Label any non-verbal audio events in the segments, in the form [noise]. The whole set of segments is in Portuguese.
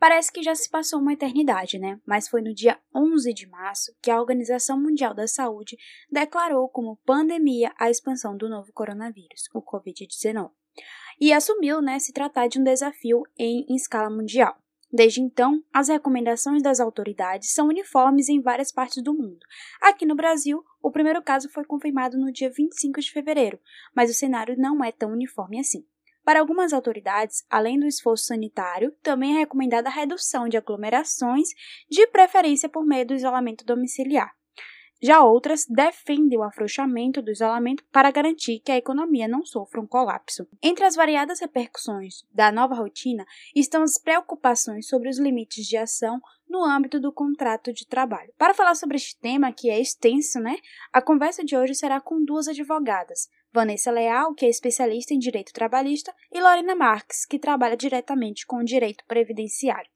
Parece que já se passou uma eternidade, né? Mas foi no dia 11 de março que a Organização Mundial da Saúde declarou como pandemia a expansão do novo coronavírus, o Covid-19, e assumiu, né, se tratar de um desafio em, em escala mundial. Desde então, as recomendações das autoridades são uniformes em várias partes do mundo. Aqui no Brasil, o primeiro caso foi confirmado no dia 25 de fevereiro, mas o cenário não é tão uniforme assim. Para algumas autoridades, além do esforço sanitário, também é recomendada a redução de aglomerações, de preferência por meio do isolamento domiciliar. Já outras defendem o afrouxamento do isolamento para garantir que a economia não sofra um colapso. Entre as variadas repercussões da nova rotina estão as preocupações sobre os limites de ação no âmbito do contrato de trabalho. Para falar sobre este tema, que é extenso, né? A conversa de hoje será com duas advogadas, Vanessa Leal, que é especialista em direito trabalhista, e Lorena Marques, que trabalha diretamente com o direito previdenciário.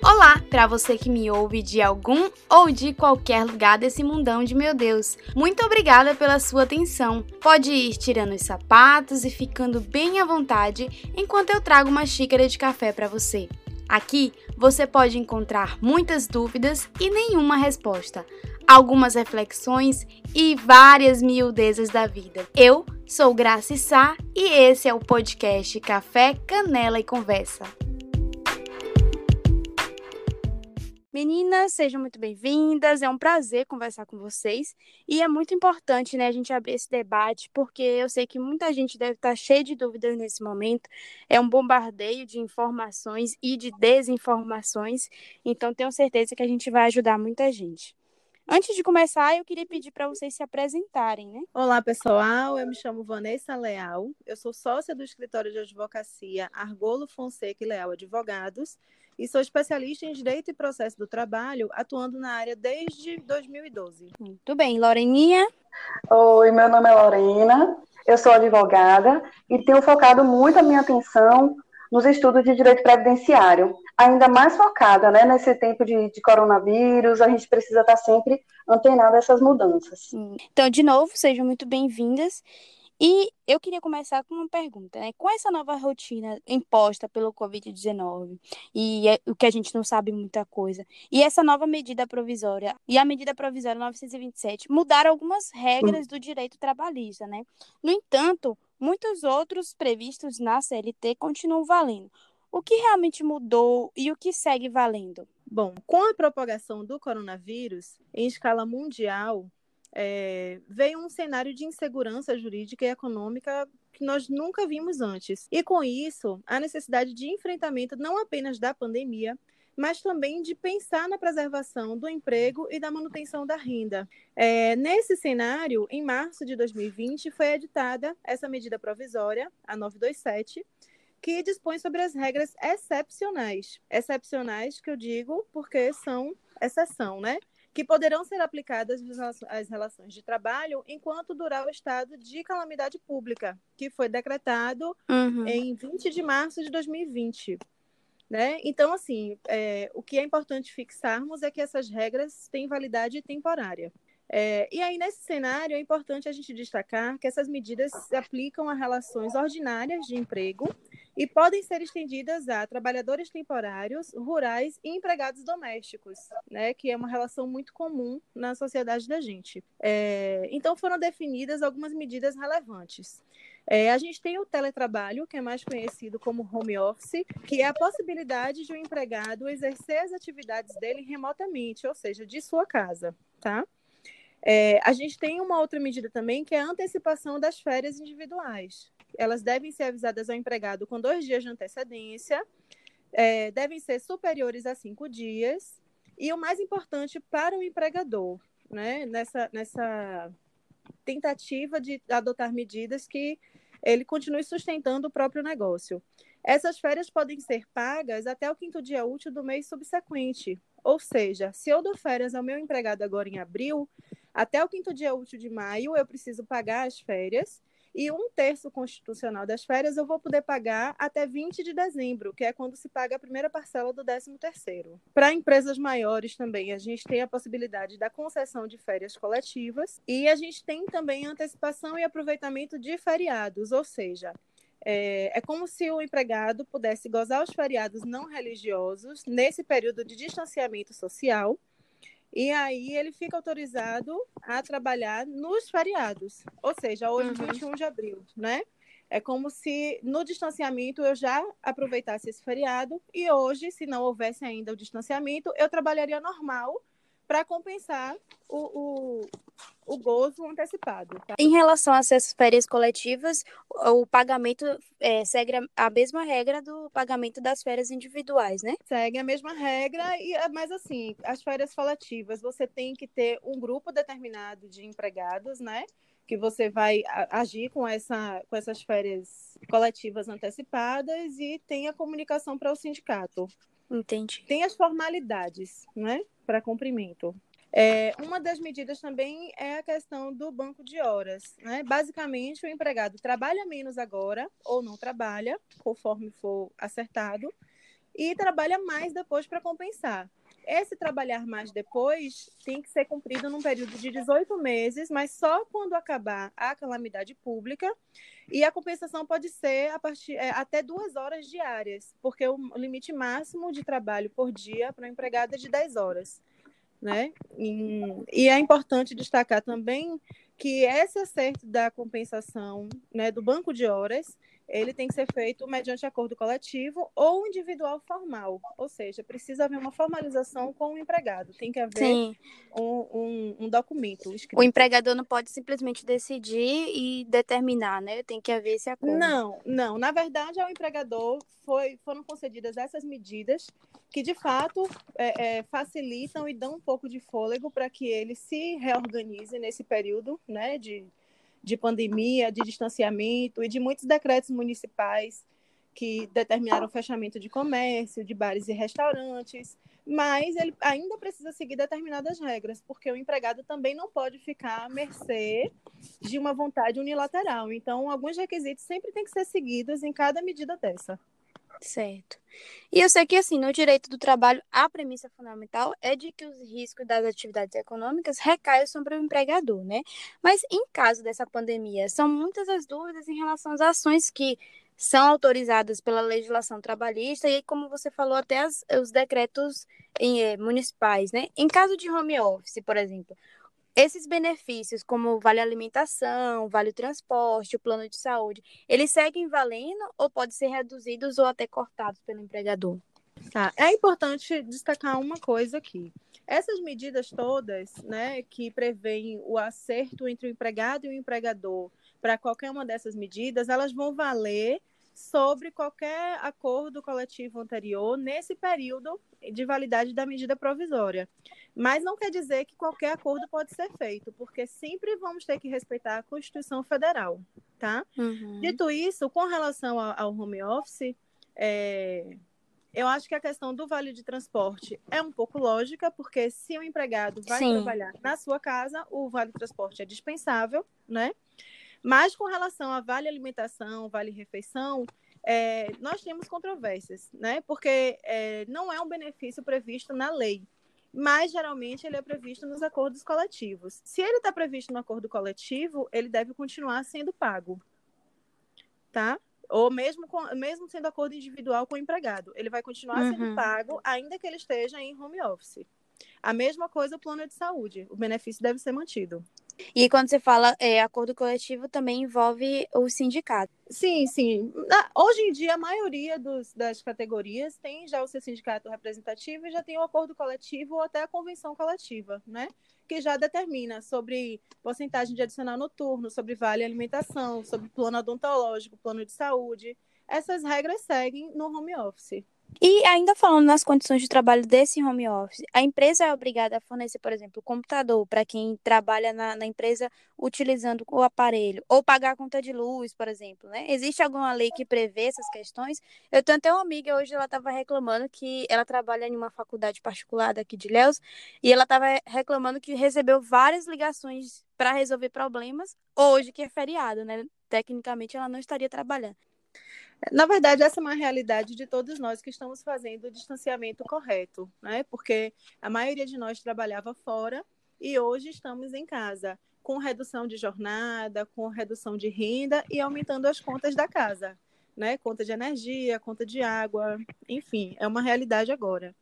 Olá, para você que me ouve de algum ou de qualquer lugar desse mundão de meu Deus. Muito obrigada pela sua atenção. Pode ir tirando os sapatos e ficando bem à vontade enquanto eu trago uma xícara de café para você. Aqui você pode encontrar muitas dúvidas e nenhuma resposta algumas reflexões e várias miudezas da vida. Eu sou Graça Sá e esse é o podcast Café, Canela e Conversa. Meninas, sejam muito bem-vindas. É um prazer conversar com vocês. E é muito importante, né, a gente abrir esse debate, porque eu sei que muita gente deve estar cheia de dúvidas nesse momento. É um bombardeio de informações e de desinformações. Então, tenho certeza que a gente vai ajudar muita gente. Antes de começar, eu queria pedir para vocês se apresentarem, né? Olá, pessoal. Eu me chamo Vanessa Leal. Eu sou sócia do escritório de advocacia Argolo Fonseca e Leal Advogados e sou especialista em direito e processo do trabalho, atuando na área desde 2012. Muito bem, Loreninha. Oi, meu nome é Lorena. Eu sou advogada e tenho focado muito a minha atenção nos estudos de direito previdenciário, ainda mais focada né, nesse tempo de, de coronavírus, a gente precisa estar sempre antenado a essas mudanças. Então, de novo, sejam muito bem-vindas. E eu queria começar com uma pergunta, né? Com essa nova rotina imposta pelo Covid-19 e é, o que a gente não sabe muita coisa, e essa nova medida provisória e a medida provisória 927 mudaram algumas regras do direito trabalhista, né? No entanto, muitos outros previstos na CLT continuam valendo. O que realmente mudou e o que segue valendo? Bom, com a propagação do coronavírus em escala mundial, é, veio um cenário de insegurança jurídica e econômica que nós nunca vimos antes. E com isso, a necessidade de enfrentamento não apenas da pandemia, mas também de pensar na preservação do emprego e da manutenção da renda. É, nesse cenário, em março de 2020, foi editada essa medida provisória, a 927, que dispõe sobre as regras excepcionais. Excepcionais que eu digo porque são exceção, né? Que poderão ser aplicadas às relações de trabalho enquanto durar o estado de calamidade pública, que foi decretado uhum. em 20 de março de 2020. Né? Então, assim, é, o que é importante fixarmos é que essas regras têm validade temporária. É, e aí, nesse cenário, é importante a gente destacar que essas medidas se aplicam a relações ordinárias de emprego e podem ser estendidas a trabalhadores temporários, rurais e empregados domésticos, né, que é uma relação muito comum na sociedade da gente. É, então, foram definidas algumas medidas relevantes. É, a gente tem o teletrabalho, que é mais conhecido como home office, que é a possibilidade de um empregado exercer as atividades dele remotamente, ou seja, de sua casa, tá? É, a gente tem uma outra medida também, que é a antecipação das férias individuais. Elas devem ser avisadas ao empregado com dois dias de antecedência, é, devem ser superiores a cinco dias, e o mais importante para o empregador, né, nessa, nessa tentativa de adotar medidas que ele continue sustentando o próprio negócio. Essas férias podem ser pagas até o quinto dia útil do mês subsequente. Ou seja, se eu dou férias ao meu empregado agora em abril, até o quinto dia útil de maio eu preciso pagar as férias e um terço constitucional das férias eu vou poder pagar até 20 de dezembro, que é quando se paga a primeira parcela do 13 terceiro. Para empresas maiores também, a gente tem a possibilidade da concessão de férias coletivas e a gente tem também antecipação e aproveitamento de feriados, ou seja, É, é, como se o empregado pudesse gozar os feriados não religiosos nesse período de distanciamento social, e aí ele fica autorizado a trabalhar nos feriados, ou seja, hoje, uhum. 21 de abril, né? É como se no distanciamento eu já aproveitasse esse feriado e hoje, se não houvesse ainda o distanciamento, eu trabalharia normal para compensar o, o, o, gozo antecipado. Tá? Em relação a essas férias coletivas, o pagamento é, segue a mesma regra do pagamento das férias individuais, né? Segue a mesma regra, e mas assim, as férias coletivas, você tem que ter um grupo determinado de empregados, né? que você vai agir com, essa, com essas férias coletivas antecipadas e tem a comunicação para o sindicato. Entendi. Tem as formalidades, né, para cumprimento. É, uma das medidas também é a questão do banco de horas. Né? Basicamente, o empregado trabalha menos agora, ou não trabalha, conforme for acertado, e trabalha mais depois para compensar. Esse trabalhar mais depois tem que ser cumprido num período de 18 meses, mas só quando acabar a calamidade pública. E a compensação pode ser a partir, é, até duas horas diárias, porque o limite máximo de trabalho por dia para o empregado é de 10 horas. Né? E, e é importante destacar também que esse acerto da compensação né, do banco de horas ele tem que ser feito mediante acordo coletivo ou individual formal, ou seja, precisa haver uma formalização com o empregado, tem que haver um, um, um, documento escrito. O empregador não pode simplesmente decidir e determinar, né? Tem que haver esse acordo. Não, não. Na verdade, ao empregador foi, foram concedidas essas medidas que, de fato, é, é, facilitam e dão um pouco de fôlego para que ele se reorganize nesse período né, de de pandemia, de distanciamento e de muitos decretos municipais que determinaram o fechamento de comércio, de bares e restaurantes, mas ele ainda precisa seguir determinadas regras, porque o empregado também não pode ficar à mercê de uma vontade unilateral. Então, alguns requisitos sempre têm que ser seguidos em cada medida dessa. Certo. E eu sei que, assim, no direito do trabalho, a premissa fundamental é de que os riscos das atividades econômicas recaem sobre o empregador, né? Mas, em caso dessa pandemia, são muitas as dúvidas em relação às ações que são autorizadas pela legislação trabalhista e, como você falou, até as, os decretos em, eh, municipais, né? Em caso de home office, por exemplo, esses benefícios, como vale alimentação, vale transporte, o plano de saúde, eles seguem valendo ou podem ser reduzidos ou até cortados pelo empregador? Tá. É importante destacar uma coisa aqui. Essas medidas todas, né, que prevêem o acerto entre o empregado e o empregador para qualquer uma dessas medidas, elas vão valer sobre qualquer acordo coletivo anterior nesse período de validade da medida provisória. Mas não quer dizer que qualquer acordo pode ser feito, porque sempre vamos ter que respeitar a Constituição Federal, tá? Uhum. Dito isso, com relação ao, ao home office, é, eu acho que a questão do vale de transporte é um pouco lógica, porque se o empregado vai Sim. trabalhar na sua casa, o vale de transporte é dispensável, né? Mas com relação a vale alimentação, vale refeição, é, nós temos controvérsias, né? Porque é, não é um benefício previsto na lei, mas geralmente ele é previsto nos acordos coletivos. Se ele está previsto no acordo coletivo, ele deve continuar sendo pago, tá? Ou mesmo, com, mesmo sendo acordo individual com o empregado, ele vai continuar uhum. sendo pago, ainda que ele esteja em home office. A mesma coisa o plano de saúde, o benefício deve ser mantido. E quando você fala é, acordo coletivo, também envolve o sindicato. Sim, sim. Hoje em dia, a maioria dos, das categorias tem já o seu sindicato representativo e já tem o acordo coletivo ou até a convenção coletiva, né? Que já determina sobre porcentagem de adicional noturno, sobre vale alimentação, sobre plano odontológico, plano de saúde. Essas regras seguem no home office. E ainda falando nas condições de trabalho desse home office, a empresa é obrigada a fornecer, por exemplo, computador para quem trabalha na, na, empresa utilizando o aparelho, ou pagar a conta de luz, por exemplo, né? Existe alguma lei que prevê essas questões? Eu tenho até uma amiga hoje, ela estava reclamando que ela trabalha em uma faculdade particular daqui de Léus, e ela estava reclamando que recebeu várias ligações para resolver problemas hoje, que é feriado, né? Tecnicamente ela não estaria trabalhando. Na verdade, essa é uma realidade de todos nós que estamos fazendo o distanciamento correto, né? Porque a maioria de nós trabalhava fora e hoje estamos em casa, com redução de jornada, com redução de renda e aumentando as contas da casa. né? Conta de energia, conta de água, enfim, é uma realidade agora.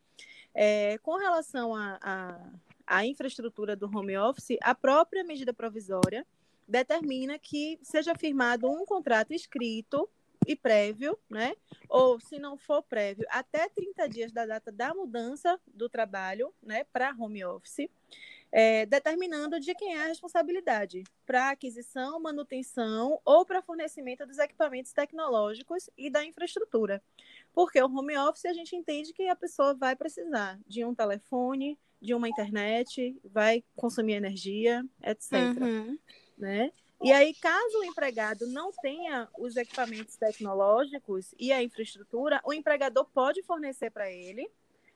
É, com relação à infraestrutura do home office, a própria medida provisória determina que seja firmado um contrato escrito e prévio, né? Ou se não for prévio, até 30 dias da data da mudança do trabalho, né, para home office, é, determinando de quem é a responsabilidade para aquisição, manutenção ou para fornecimento dos equipamentos tecnológicos e da infraestrutura. Porque o home office a gente entende que a pessoa vai precisar de um telefone, de uma internet, vai consumir energia, etc. Uhum. Né? E aí, caso o empregado não tenha os equipamentos tecnológicos e a infraestrutura, o empregador pode fornecer para ele,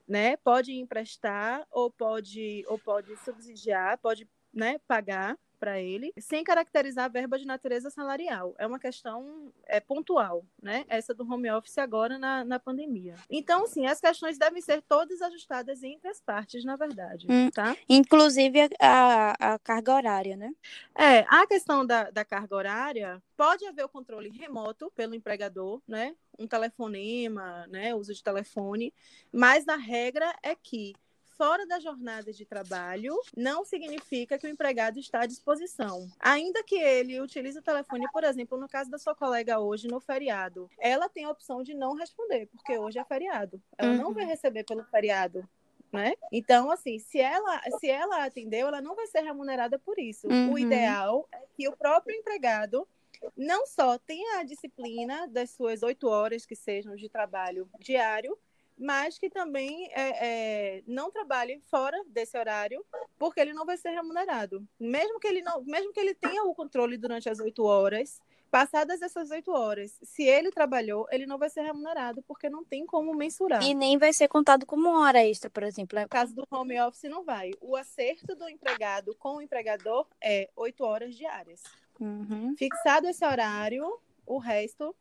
né? Pode emprestar ou pode ou pode subsidiar, pode, né, pagar para ele, sem caracterizar a verba de natureza salarial. É uma questão é, pontual, né? Essa do home office agora na, na pandemia. Então, sim, as questões devem ser todas ajustadas entre as partes, na verdade, hum, tá? Inclusive a, a carga horária, né? É, a questão da, da carga horária, pode haver o controle remoto pelo empregador, né? Um telefonema, né? Uso de telefone, mas a regra é que fora da jornada de trabalho não significa que o empregado está à disposição. Ainda que ele utilize o telefone, por exemplo, no caso da sua colega hoje, no feriado, ela tem a opção de não responder, porque hoje é feriado. Ela uhum. não vai receber pelo feriado. Né? Então, assim, se ela, se ela atendeu, ela não vai ser remunerada por isso. Uhum. O ideal é que o próprio empregado não só tenha a disciplina das suas oito horas que sejam de trabalho diário, mas que também é, é, não trabalhe fora desse horário, porque ele não vai ser remunerado. Mesmo que ele não, mesmo que ele tenha o controle durante as oito horas, passadas essas oito horas, se ele trabalhou, ele não vai ser remunerado, porque não tem como mensurar. E nem vai ser contado como hora extra, por exemplo. No caso do home office, não vai. O acerto do empregado com o empregador é oito horas diárias. Uhum. Fixado esse horário, o resto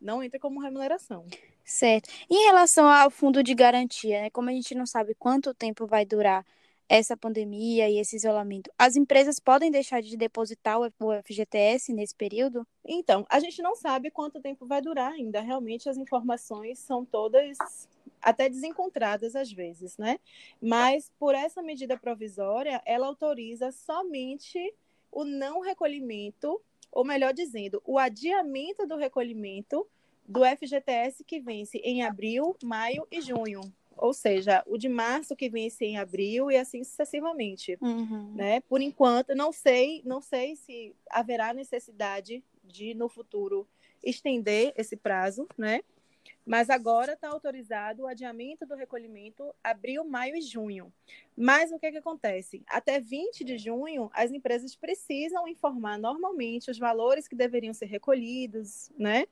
não entra como remuneração. Certo. Em relação ao fundo de garantia, né, como a gente não sabe quanto tempo vai durar essa pandemia e esse isolamento, as empresas podem deixar de depositar o FGTS nesse período? Então, a gente não sabe quanto tempo vai durar ainda. Realmente as informações são todas até desencontradas às vezes, né? Mas por essa medida provisória, ela autoriza somente o não recolhimento, ou melhor dizendo, o adiamento do recolhimento do FGTS que vence em abril, maio e junho. Ou seja, o de março que vence em abril e assim sucessivamente. Uhum. Né? Por enquanto, não sei, não sei se haverá necessidade de, no futuro, estender esse prazo, né? Mas agora está autorizado o adiamento do recolhimento abril, maio e junho. Mas o que, que acontece? Até 20 de junho, as empresas precisam informar normalmente os valores que deveriam ser recolhidos, né?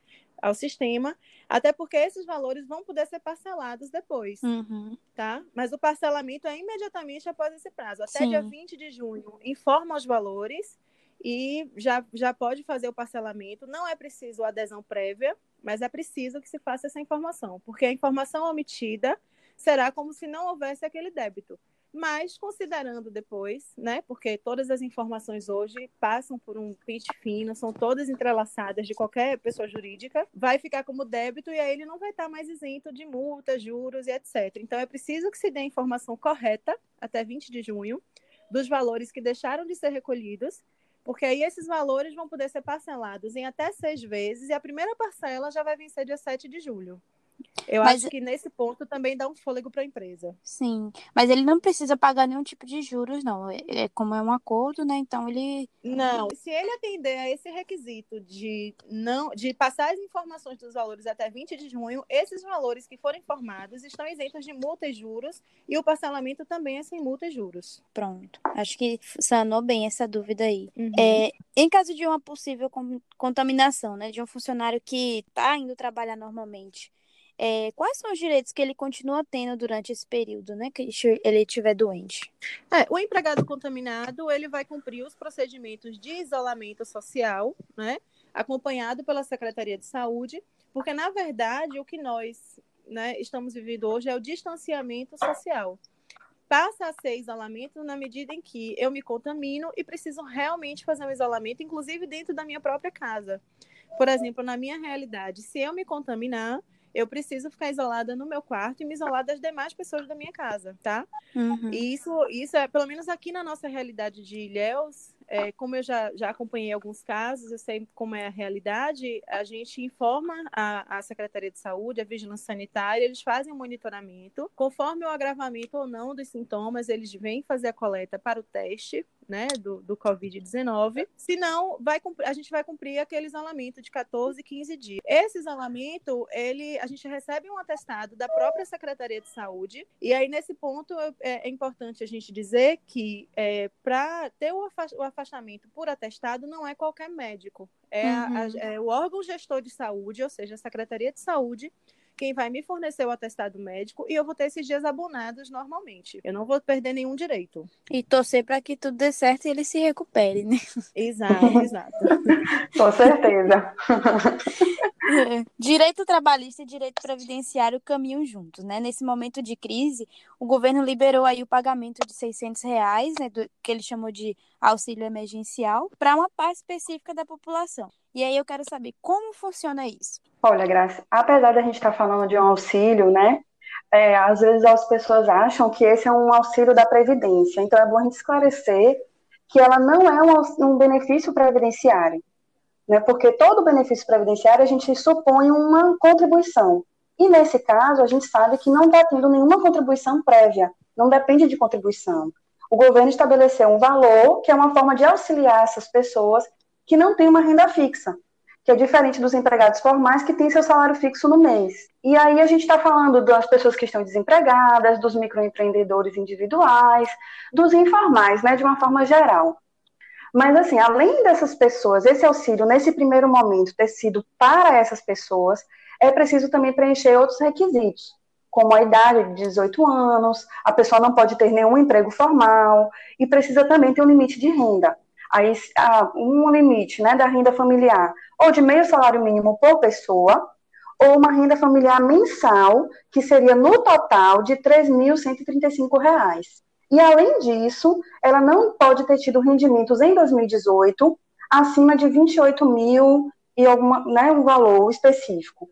Ao sistema, até porque esses valores vão poder ser parcelados depois, uhum. tá? Mas o parcelamento é imediatamente após esse prazo. Até Sim. dia 20 de junho, informa os valores e já, já pode fazer o parcelamento. Não é preciso adesão prévia, mas é preciso que se faça essa informação, porque a informação omitida será como se não houvesse aquele débito mas considerando depois, né, porque todas as informações hoje passam por um pente fino, são todas entrelaçadas de qualquer pessoa jurídica, vai ficar como débito e aí ele não vai estar mais isento de multas, juros e etc. Então é preciso que se dê a informação correta até 20 de junho dos valores que deixaram de ser recolhidos, porque aí esses valores vão poder ser parcelados em até seis vezes e a primeira parcela já vai vencer dia 7 de julho. Eu mas, acho que nesse ponto também dá um fôlego para a empresa. Sim, mas ele não precisa pagar nenhum tipo de juros, não. É, é, como é um acordo, né? Então ele. Não, se ele atender a esse requisito de não de passar as informações dos valores até 20 de junho, esses valores que forem informados estão isentos de multa e juros e o parcelamento também é sem multa e juros. Pronto. Acho que sanou bem essa dúvida aí. Uhum. É, em caso de uma possível contaminação, né, de um funcionário que está indo trabalhar normalmente é, quais são os direitos que ele continua tendo durante esse período, né, que ele estiver doente? É, o empregado contaminado, ele vai cumprir os procedimentos de isolamento social, né, acompanhado pela Secretaria de Saúde, porque, na verdade, o que nós né, estamos vivendo hoje é o distanciamento social. Passa a ser isolamento na medida em que eu me contamino e preciso realmente fazer um isolamento, inclusive dentro da minha própria casa Por exemplo, na minha realidade, se eu me contaminar, eu preciso ficar isolada no meu quarto e me isolar das demais pessoas da minha casa, tá? Uhum. E isso, isso é, pelo menos aqui na nossa realidade de Ilhéus, é, como eu já, já acompanhei alguns casos, eu sei como é a realidade, a gente informa a, a Secretaria de Saúde, a Vigilância Sanitária, eles fazem um monitoramento. Conforme o agravamento ou não dos sintomas, eles vêm fazer a coleta para o teste, né, do, do Covid-19. Senão, vai, a gente vai cumprir aquele isolamento de 14, 15 dias. Esse isolamento, ele, a gente recebe um atestado da própria Secretaria de Saúde, e aí, nesse ponto, é, é importante a gente dizer que é, para ter o afastamento por atestado, não é qualquer médico. É, uhum. a, é o órgão gestor de saúde, ou seja, a Secretaria de Saúde, quem vai me fornecer o atestado médico e eu vou ter esses dias abonados normalmente. Eu não vou perder nenhum direito. E torcer para que tudo dê certo e ele se recupere, né? Exato, [laughs] exato. Com certeza. [laughs] direito trabalhista e direito previdenciário caminham juntos, né? Nesse momento de crise, o governo liberou aí o pagamento de 600 reais, né, do, que ele chamou de auxílio emergencial, para uma parte específica da população. E aí eu quero saber como funciona isso. Olha, Graça, apesar da gente estar tá falando de um auxílio, né? É, às vezes as pessoas acham que esse é um auxílio da Previdência. Então é bom a gente esclarecer que ela não é um, um benefício previdenciário. Né? Porque todo benefício previdenciário a gente supõe uma contribuição. E nesse caso, a gente sabe que não está tendo nenhuma contribuição prévia, não depende de contribuição. O governo estabeleceu um valor que é uma forma de auxiliar essas pessoas que não tem uma renda fixa, que é diferente dos empregados formais que têm seu salário fixo no mês. E aí a gente está falando das pessoas que estão desempregadas, dos microempreendedores individuais, dos informais, né, de uma forma geral. Mas, assim, além dessas pessoas, esse auxílio, nesse primeiro momento, ter sido para essas pessoas, é preciso também preencher outros requisitos, como a idade de 18 anos, a pessoa não pode ter nenhum emprego formal e precisa também ter um limite de renda aí, um limite né, da renda familiar, ou de meio salário mínimo por pessoa, ou uma renda familiar mensal, que seria no total de R$ 3.135. E, além disso, ela não pode ter tido rendimentos em 2018 acima de 28 mil e alguma, né, um valor específico.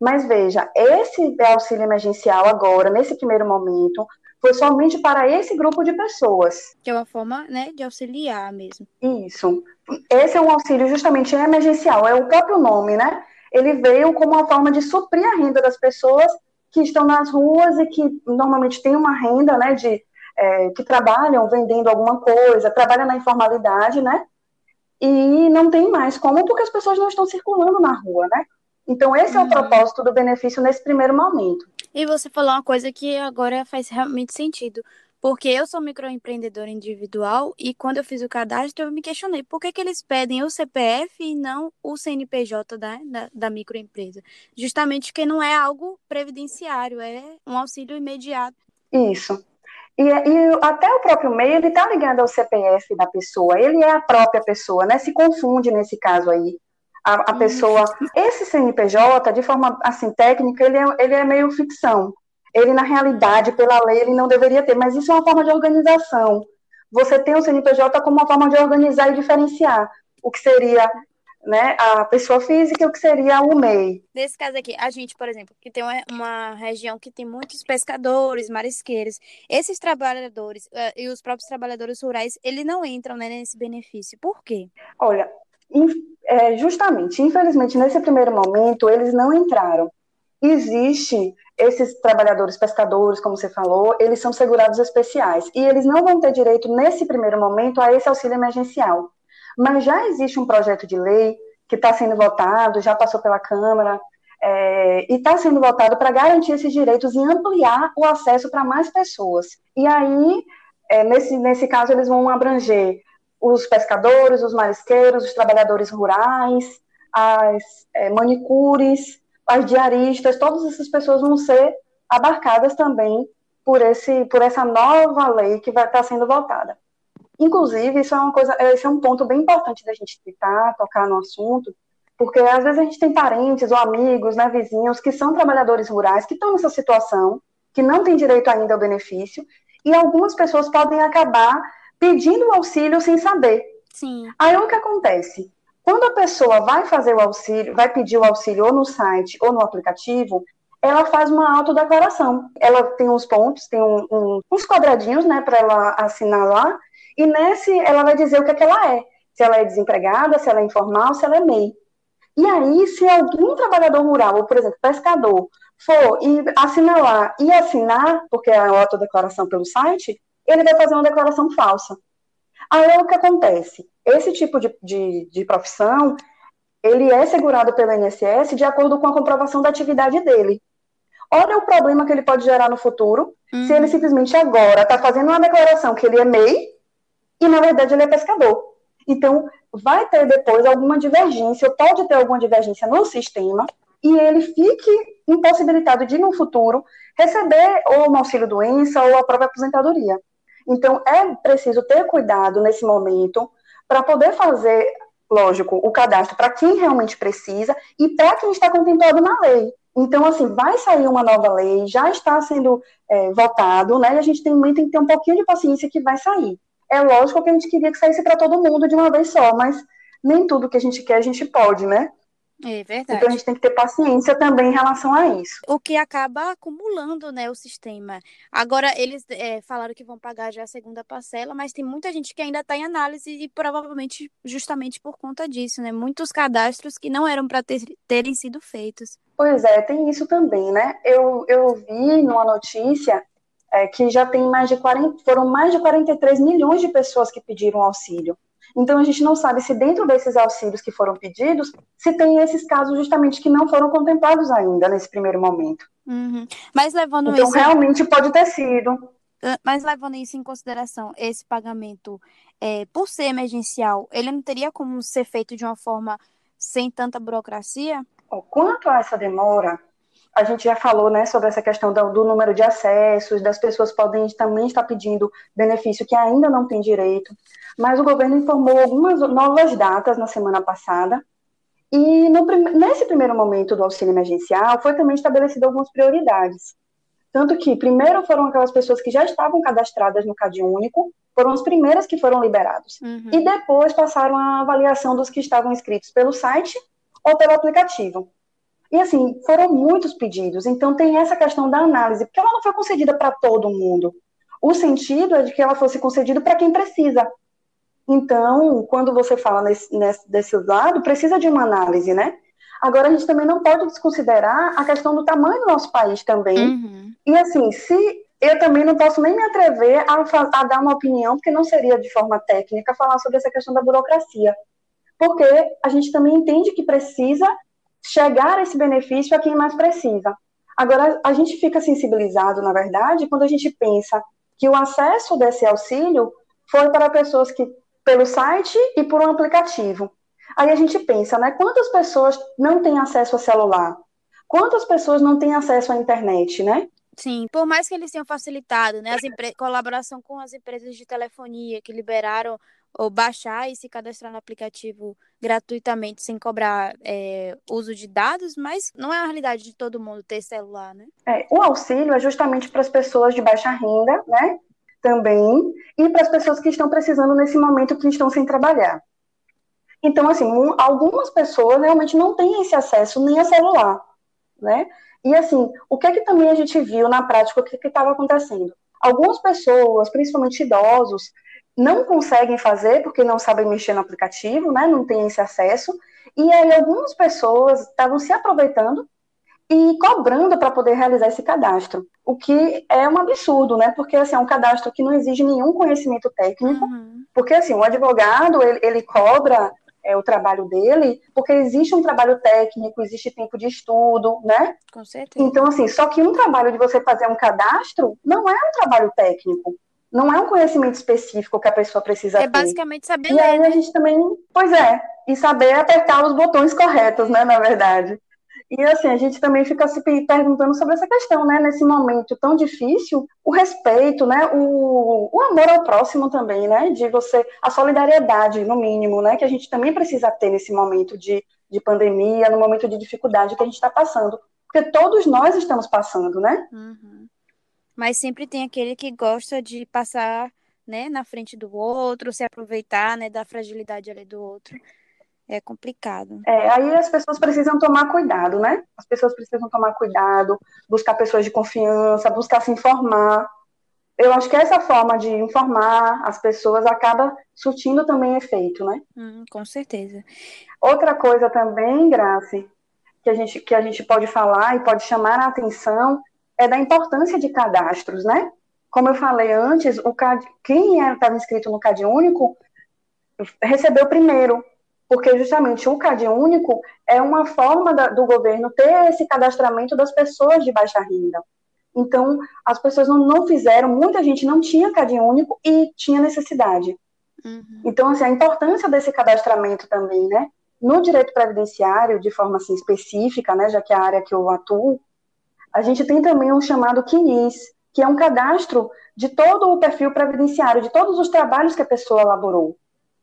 Mas veja, esse auxílio emergencial agora, nesse primeiro momento, foi somente para esse grupo de pessoas. Que é uma forma, né, de auxiliar mesmo. Isso. Esse é um auxílio justamente emergencial, é o próprio nome, né? Ele veio como uma forma de suprir a renda das pessoas que estão nas ruas e que normalmente têm uma renda, né, de é, que trabalham vendendo alguma coisa, trabalham na informalidade, né? E não tem mais como porque as pessoas não estão circulando na rua, né? Então esse uhum. é o uhum. propósito do benefício nesse primeiro momento. E você falou uma coisa que agora faz realmente sentido. Porque eu sou microempreendedora individual e quando eu fiz o cadastro eu me questionei por que, que eles pedem o CPF e não o CNPJ da, da, da microempresa. Justamente porque não é algo previdenciário, é um auxílio imediato. Isso. E, e até o próprio MEI, ele está ligado ao CPF da pessoa, ele é a própria pessoa, né? Se confunde nesse caso aí a, a pessoa. Esse CNPJ, de forma assim técnica, ele é, ele é meio ficção. Ele, na realidade, pela lei, ele não deveria ter, mas isso é uma forma de organização. Você tem o CNPJ como uma forma de organizar e diferenciar o que seria né, a pessoa física e o que seria o MEI. Nesse caso aqui, a gente, por exemplo, que tem uma, uma região que tem muitos pescadores, marisqueiros, esses trabalhadores uh, e os próprios trabalhadores rurais, eles não entram né, nesse benefício. Por quê? Olha, é, justamente, infelizmente, nesse primeiro momento, eles não entraram. Existe esses trabalhadores pescadores, como você falou, eles são segurados especiais e eles não vão ter direito nesse primeiro momento a esse auxílio emergencial. Mas já existe um projeto de lei que está sendo votado, já passou pela Câmara é, e está sendo votado para garantir esses direitos e ampliar o acesso para mais pessoas. E aí, é, nesse, nesse caso, eles vão abranger os pescadores, os marisqueiros, os trabalhadores rurais, as é, manicures, as diaristas, todas essas pessoas vão ser abarcadas também por, esse, por essa nova lei que vai estar tá sendo votada. Inclusive, isso é uma coisa, esse é um ponto bem importante da gente tentar tocar no assunto, porque às vezes a gente tem parentes ou amigos, né, vizinhos, que são trabalhadores rurais, que estão nessa situação, que não têm direito ainda ao benefício, e algumas pessoas podem acabar pedindo auxílio sem saber. Sim. Aí o que acontece? quando a pessoa vai fazer o auxílio, vai pedir o auxílio ou no site ou no aplicativo, ela faz uma autodeclaração. Ela tem uns pontos, tem um, um, uns quadradinhos, né, para ela assinar lá, e nesse ela vai dizer o que, é que ela é. Se ela é desempregada, se ela é informal, se ela é MEI. E aí, se algum trabalhador rural, ou por exemplo, pescador, for e assinalar e assinar, porque é a autodeclaração pelo site, ele vai fazer uma declaração falsa. Aí o que acontece? Esse tipo de, de, de profissão, ele é segurado pelo INSS de acordo com a comprovação da atividade dele. Olha o problema que ele pode gerar no futuro, uhum. se ele simplesmente agora está fazendo uma declaração que ele é MEI e, na verdade, ele é pescador. Então, vai ter depois alguma divergência, ou pode ter alguma divergência no sistema, e ele fique impossibilitado de, no futuro, receber ou um auxílio-doença ou a própria aposentadoria. Então, é preciso ter cuidado nesse momento para poder fazer, lógico, o cadastro para quem realmente precisa e para quem está contemplado na lei. Então, assim, vai sair uma nova lei, já está sendo é, votado, né? E a gente tem, tem que ter um pouquinho de paciência que vai sair. É lógico que a gente queria que saísse para todo mundo de uma vez só, mas nem tudo que a gente quer a gente pode, né? É verdade. Então a gente tem que ter paciência também em relação a isso. O que acaba acumulando, né, o sistema. Agora, eles é, falaram que vão pagar já a segunda parcela, mas tem muita gente que ainda está em análise e provavelmente justamente por conta disso, né? Muitos cadastros que não eram para ter, terem sido feitos. Pois é, tem isso também, né? Eu, eu vi numa notícia é, que já tem mais de 40, foram mais de 43 milhões de pessoas que pediram auxílio. Então, a gente não sabe se dentro desses auxílios que foram pedidos, se tem esses casos justamente que não foram contemplados ainda nesse primeiro momento. Uhum. Mas levando então, isso... realmente pode ter sido. Ah, mas levando isso em consideração, esse pagamento, é, por ser emergencial, ele não teria como ser feito de uma forma sem tanta burocracia? Quanto a essa demora, a gente já falou né, sobre essa questão do, do, número de acessos, das pessoas podem também estar pedindo benefício que ainda não tem direito, mas o governo informou algumas novas datas na semana passada, e no, nesse primeiro momento do auxílio emergencial foi também estabelecido algumas prioridades. Tanto que primeiro foram aquelas pessoas que já estavam cadastradas no Cade Único, foram as primeiras que foram liberados. Uhum. E depois passaram a avaliação dos que estavam inscritos pelo site ou pelo aplicativo. E assim, foram muitos pedidos, então tem essa questão da análise, porque ela não foi concedida para todo mundo. O sentido é de que ela fosse concedida para quem precisa. Então, quando você fala nesse, nesse, desse lado, precisa de uma análise, né? Agora, a gente também não pode desconsiderar a questão do tamanho do nosso país também. Uhum. E assim, se eu também não posso nem me atrever a, a, dar uma opinião, porque não seria de forma técnica falar sobre essa questão da burocracia. Porque a gente também entende que precisa chegar esse benefício a quem mais precisa. Agora, a gente fica sensibilizado, na verdade, quando a gente pensa que o acesso desse auxílio foi para pessoas que, pelo site e por um aplicativo. Aí a gente pensa, né? Quantas pessoas não têm acesso a celular? Quantas pessoas não têm acesso à internet, né? Sim, por mais que eles tenham facilitado, né? As colaboração com as empresas de telefonia que liberaram ou baixar e se cadastrar no aplicativo gratuitamente, sem cobrar é, uso de dados, mas não é a realidade de todo mundo ter celular, né? É, o auxílio é justamente para as pessoas de baixa renda, né? Também, e para as pessoas que estão precisando nesse momento que estão sem trabalhar. Então, assim, um, algumas pessoas realmente não têm esse acesso nem a celular, né? E, assim, o que é que também a gente viu na prática, o que estava acontecendo? Algumas pessoas, principalmente idosos, não conseguem fazer porque não sabem mexer no aplicativo, né? Não têm esse acesso. E aí algumas pessoas estavam se aproveitando e cobrando para poder realizar esse cadastro, o que é um absurdo, né? Porque assim, é um cadastro que não exige nenhum conhecimento técnico, uhum. porque assim, o advogado ele, ele cobra é, o trabalho dele, porque existe um trabalho técnico, existe tempo de estudo, né? Com certeza. Então assim, só que um trabalho de você fazer um cadastro não é um trabalho técnico não é um conhecimento específico que a pessoa precisa é ter. É basicamente saber e ler, aí né? a gente também, pois é, e saber apertar os botões corretos, né, na verdade. E assim, a gente também fica se perguntando sobre essa questão, né, nesse momento tão difícil, o respeito, né, o, o amor ao próximo também, né, de você, a solidariedade, no mínimo, né, que a gente também precisa ter nesse momento de, de pandemia, no momento de dificuldade que a gente está passando. Porque todos nós estamos passando, né? Uhum mas sempre tem aquele que gosta de passar né, na frente do outro, se aproveitar né, da fragilidade ali do outro. É complicado. É, aí as pessoas precisam tomar cuidado, né? As pessoas precisam tomar cuidado, buscar pessoas de confiança, buscar se informar. Eu acho que essa forma de informar as pessoas acaba surtindo também efeito, né? Hum, com certeza. Outra coisa também, Grace, que a gente, que a gente pode falar e pode chamar a atenção é da importância de cadastros, né? Como eu falei antes, o CAD, quem estava inscrito no CAD único recebeu primeiro, porque justamente o CAD único é uma forma da, do governo ter esse cadastramento das pessoas de baixa renda. Então, as pessoas não, não fizeram, muita gente não tinha CAD único e tinha necessidade. Uhum. Então, assim, a importância desse cadastramento também, né? No direito previdenciário, de forma assim, específica, né, já que é a área que eu atuo, a gente tem também um chamado CNIS, que é um cadastro de todo o perfil previdenciário, de todos os trabalhos que a pessoa elaborou.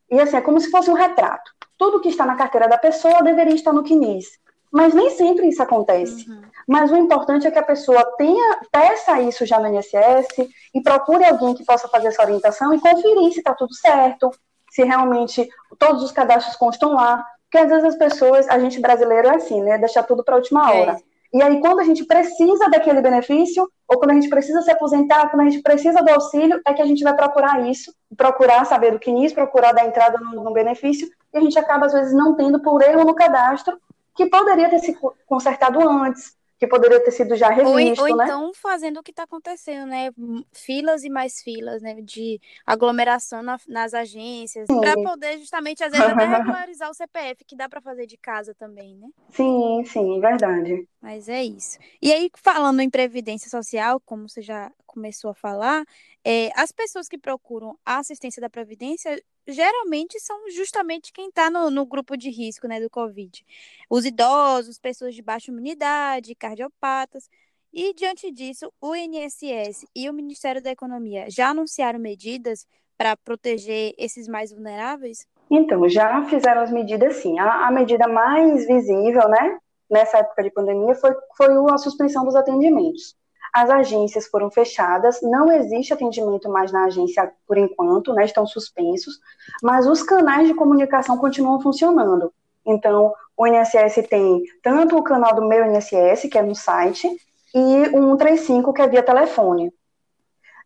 E assim, é como se fosse um retrato. Tudo que está na carteira da pessoa deveria estar no CNIS. Mas nem sempre isso acontece. Uhum. Mas o importante é que a pessoa tenha, peça isso já no INSS e procure alguém que possa fazer essa orientação e conferir se está tudo certo, se realmente todos os cadastros constam lá. Porque às vezes as pessoas, a gente brasileiro é assim, né? Deixar tudo para a última é. hora. É. E aí, quando a gente precisa daquele benefício, ou quando a gente precisa se aposentar, quando a gente precisa do auxílio, é que a gente vai procurar isso, procurar saber do que nisso, procurar dar entrada no, no benefício, e a gente acaba, às vezes, não tendo por erro no cadastro, que poderia ter se consertado antes, que poderia ter sido já revisto, ou, ou né? então fazendo o que está acontecendo, né? Filas e mais filas, né? De aglomeração na, nas agências, para poder justamente, às vezes, até [laughs] regularizar o CPF, que dá para fazer de casa também, né? Sim, sim, verdade. Mas é isso. E aí, falando em previdência social, como você já começou a falar, é, as pessoas que procuram a assistência da Previdência geralmente são justamente quem está no, no, grupo de risco né, do Covid. Os idosos, pessoas de baixa imunidade, cardiopatas. E, diante disso, o INSS e o Ministério da Economia já anunciaram medidas para proteger esses mais vulneráveis? Então, já fizeram as medidas sim. A, a medida mais visível, né, nessa época de pandemia, foi, foi a suspensão dos atendimentos as agências foram fechadas, não existe atendimento mais na agência por enquanto, né, estão suspensos, mas os canais de comunicação continuam funcionando. Então, o INSS tem tanto o canal do meu INSS, que é no site, e o 135, que é via telefone.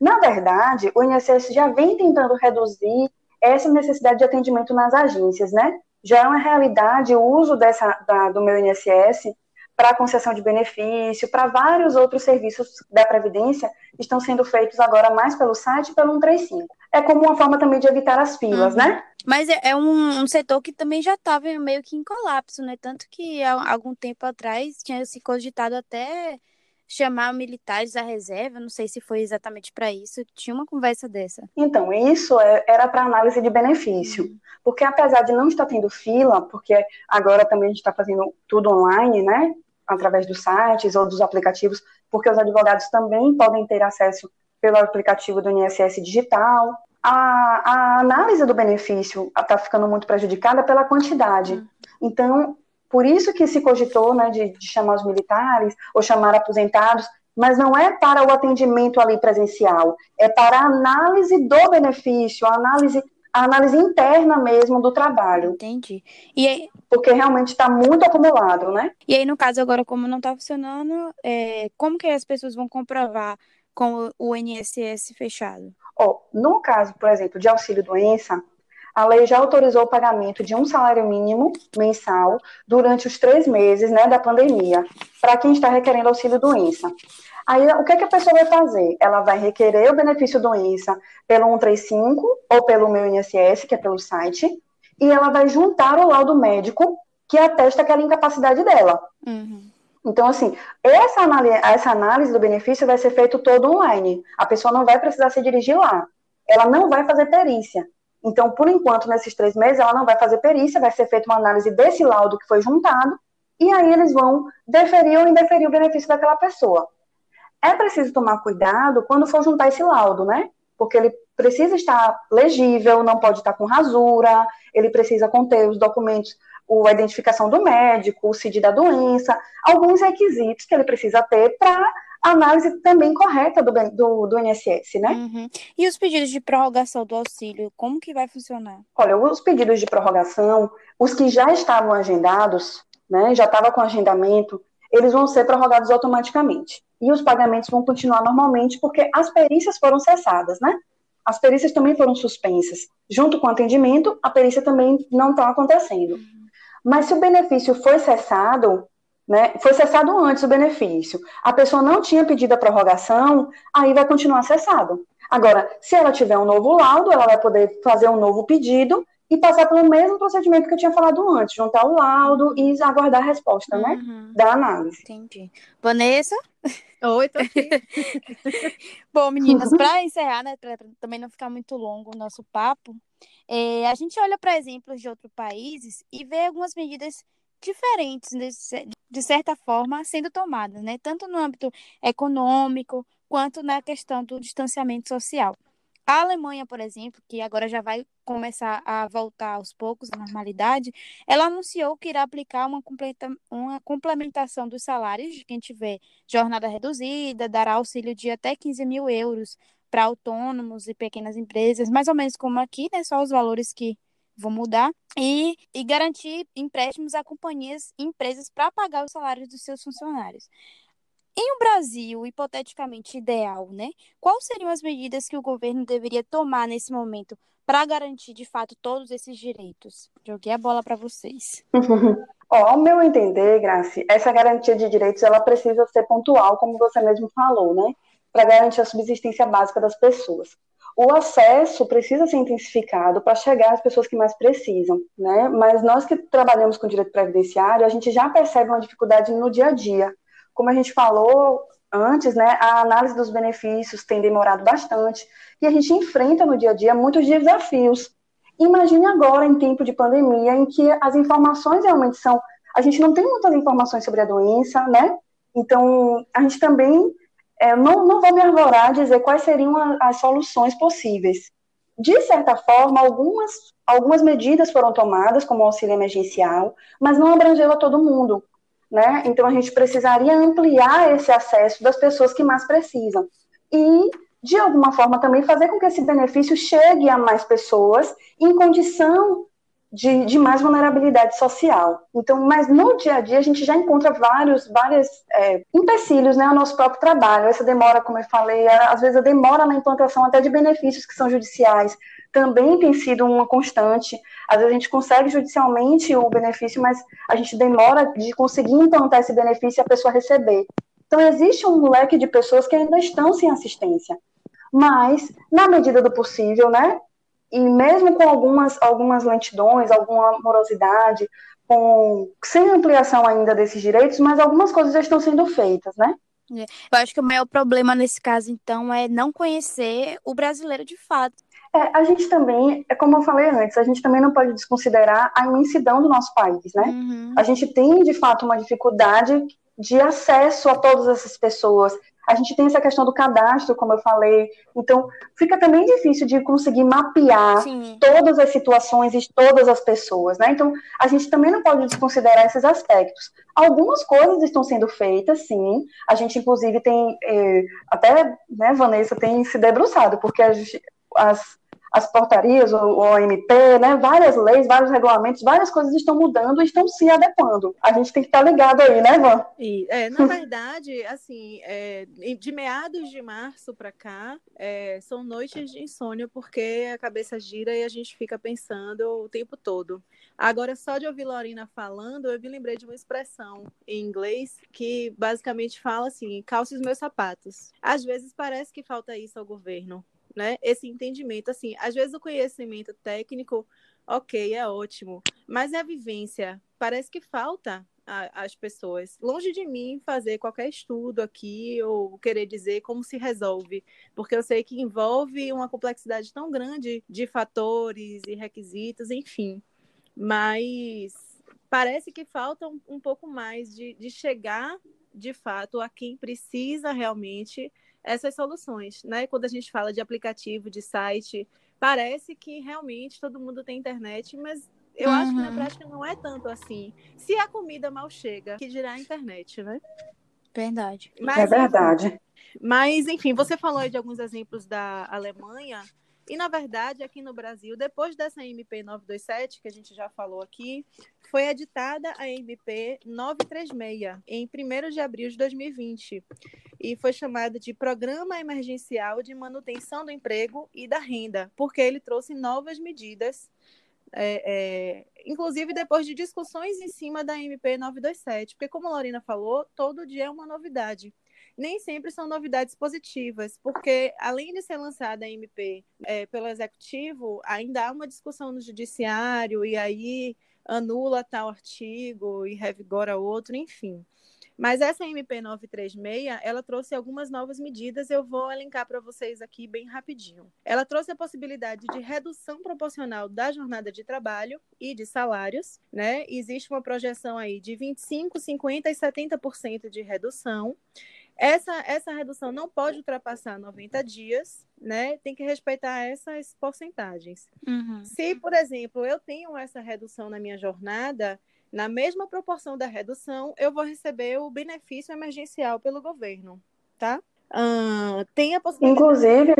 Na verdade, o INSS já vem tentando reduzir essa necessidade de atendimento nas agências, né? Já é uma realidade o uso dessa, da, do meu INSS para concessão de benefício, para vários outros serviços da Previdência, estão sendo feitos agora mais pelo site e pelo 135. É como uma forma também de evitar as filas, uhum. né? Mas é, é um, um, setor que também já estava meio que em colapso, né? Tanto que há algum tempo atrás tinha se cogitado até chamar militares à reserva, não sei se foi exatamente para isso, tinha uma conversa dessa. Então, isso é, era para análise de benefício, uhum. porque apesar de não estar tendo fila, porque agora também a gente está fazendo tudo online, né, através dos sites ou dos aplicativos, porque os advogados também podem ter acesso pelo aplicativo do INSS digital. A, a análise do benefício está ficando muito prejudicada pela quantidade. Uhum. Então, por isso que se cogitou né, de, de chamar os militares ou chamar aposentados, mas não é para o atendimento ali presencial, é para a análise do benefício, a análise a análise interna mesmo do trabalho. Entendi. E aí... Porque realmente está muito acumulado, né? E aí, no caso, agora, como não está funcionando, é... como que as pessoas vão comprovar com o INSS fechado? Oh, no caso, por exemplo, de auxílio-doença, a lei já autorizou o pagamento de um salário mínimo mensal durante os três meses né, da pandemia, para quem está requerendo auxílio-doença. Aí, o que, é que a pessoa vai fazer? Ela vai requerer o benefício doença pelo 135 ou pelo meu INSS, que é pelo site, e ela vai juntar o laudo médico que atesta aquela incapacidade dela. Uhum. Então, assim, essa análise, essa análise do benefício vai ser feita todo online. A pessoa não vai precisar se dirigir lá. Ela não vai fazer perícia. Então, por enquanto, nesses três meses, ela não vai fazer perícia, vai ser feita uma análise desse laudo que foi juntado, e aí eles vão deferir ou indeferir o benefício daquela pessoa. É preciso tomar cuidado quando for juntar esse laudo, né? Porque ele precisa estar legível, não pode estar com rasura, ele precisa conter os documentos, a identificação do médico, o CID da doença, alguns requisitos que ele precisa ter para análise também correta do, do, do INSS, né? Uhum. E os pedidos de prorrogação do auxílio, como que vai funcionar? Olha, os pedidos de prorrogação, os que já estavam agendados, né, já estava com agendamento, eles vão ser prorrogados automaticamente. E os pagamentos vão continuar normalmente, porque as perícias foram cessadas, né? As perícias também foram suspensas. Junto com o atendimento, a perícia também não está acontecendo. Mas se o benefício foi cessado, né, foi cessado antes o benefício, a pessoa não tinha pedido a prorrogação, aí vai continuar cessado. Agora, se ela tiver um novo laudo, ela vai poder fazer um novo pedido e passar pelo mesmo procedimento que eu tinha falado antes, juntar o laudo e aguardar a resposta, né, uhum. né, da análise. Entendi. Vanessa? Oi, tô aqui. [laughs] Bom, meninas, para encerrar, né, para também não ficar muito longo o nosso papo, é, a gente olha para exemplos de outros países e vê algumas medidas diferentes, de certa forma, sendo tomadas, né? Tanto no âmbito econômico quanto na questão do distanciamento social. A Alemanha, por exemplo, que agora já vai começar a voltar aos poucos à normalidade, ela anunciou que irá aplicar uma, completa, uma complementação dos salários de quem tiver jornada reduzida, dará auxílio de até 15 mil euros para autônomos e pequenas empresas, mais ou menos como aqui, né? Só os valores que vão mudar, e, e garantir empréstimos a companhias e empresas para pagar os salários dos seus funcionários. Em um Brasil hipoteticamente ideal, né? Quais seriam as medidas que o governo deveria tomar nesse momento para garantir de fato todos esses direitos? Joguei a bola para vocês. [laughs] Ó, ao meu entender, Graci, essa garantia de direitos ela precisa ser pontual, como você mesmo falou, né? Para garantir a subsistência básica das pessoas o acesso precisa ser intensificado para chegar às pessoas que mais precisam, né? Mas nós que trabalhamos com direito previdenciário, a gente já percebe uma dificuldade no dia a dia. Como a gente falou antes, né, a análise dos benefícios tem demorado bastante e a gente enfrenta no dia a dia muitos desafios. Imagine agora em tempo de pandemia em que as informações realmente são, a gente não tem muitas informações sobre a doença, né? Então, a gente também é, não, não vou me arvorar a dizer quais seriam as soluções possíveis. De certa forma, algumas, algumas medidas foram tomadas, como o auxílio emergencial, mas não abrangeu a todo mundo. Né? Então, a gente precisaria ampliar esse acesso das pessoas que mais precisam. E, de alguma forma, também fazer com que esse benefício chegue a mais pessoas em condição de, de, mais vulnerabilidade social. Então, mas no dia a dia a gente já encontra vários, vários é, empecilhos né, ao nosso próprio trabalho. Essa demora, como eu falei, às vezes a demora na implantação até de benefícios que são judiciais também tem sido uma constante. Às vezes a gente consegue judicialmente o benefício, mas a gente demora de conseguir implantar esse benefício e a pessoa receber. Então, existe um leque de pessoas que ainda estão sem assistência. Mas, na medida do possível, né, e mesmo com algumas, algumas lentidões, alguma morosidade, com, sem ampliação ainda desses direitos, mas algumas coisas já estão sendo feitas, né? É. Eu acho que o maior problema nesse caso, então, é não conhecer o brasileiro de fato. É, a gente também, é como eu falei antes, a gente também não pode desconsiderar a imensidão do nosso país, né? Uhum. A gente tem, de fato, uma dificuldade de acesso a todas essas pessoas, a gente tem essa questão do cadastro, como eu falei. Então, fica também difícil de conseguir mapear Sim. todas as situações e todas as pessoas, né? Então, a gente também não pode desconsiderar esses aspectos. Algumas coisas estão sendo feitas, sim. A gente, inclusive, tem, eh, até, né, Vanessa, tem se debruçado, porque as, as as portarias, o, OMP, né, várias leis, vários regulamentos, várias coisas estão mudando e estão se adequando. A gente tem que estar ligado aí, né, Van? E, é, na [laughs] verdade, assim, é, de meados de março para cá, é, são noites de insônia porque a cabeça gira e a gente fica pensando o tempo todo. Agora, só de ouvir Lorina falando, eu me lembrei de uma expressão em inglês que basicamente fala assim: calce os meus sapatos. Às vezes parece que falta isso ao governo né? Esse entendimento, assim, às vezes o conhecimento técnico, ok, é ótimo, mas a vivência parece que falta às pessoas. Longe de mim fazer qualquer estudo aqui ou querer dizer como se resolve, porque eu sei que envolve uma complexidade tão grande de fatores e requisitos, enfim. Mas parece que falta um, um pouco mais de, de chegar de fato a quem precisa realmente essas soluções, né? Quando a gente fala de aplicativo, de site, parece que realmente todo mundo tem internet, mas eu uhum. acho que na uhum. prática não é tanto assim. Se a comida mal chega, que dirá a internet, né? Verdade. Mas, é verdade. Mas, enfim, você falou de alguns exemplos da Alemanha. E, na verdade, aqui no Brasil, depois dessa MP 927, que a gente já falou aqui, foi editada a MP 936, em 1 de abril de 2020, e foi chamada de Programa Emergencial de Manutenção do Emprego e da Renda, porque ele trouxe novas medidas, é, é, inclusive depois de discussões em cima da MP 927, porque, como a Lorena falou, todo dia é uma novidade nem sempre são novidades positivas, porque além de ser lançada a MP é, pelo executivo, ainda há uma discussão no judiciário e aí anula tal artigo e revigora outro, enfim. Mas essa MP 936, ela trouxe algumas novas medidas, eu vou elencar para vocês aqui bem rapidinho. Ela trouxe a possibilidade de redução proporcional da jornada de trabalho e de salários, né? Existe uma projeção aí de 25, 50 e 70% de redução. Essa, essa redução não pode ultrapassar 90 dias, né? Tem que respeitar essas porcentagens. Uhum. Se, por exemplo, eu tenho essa redução na minha jornada, na mesma proporção da redução, eu vou receber o benefício emergencial pelo governo, tá? Uh, tem a possibilidade... Inclusive,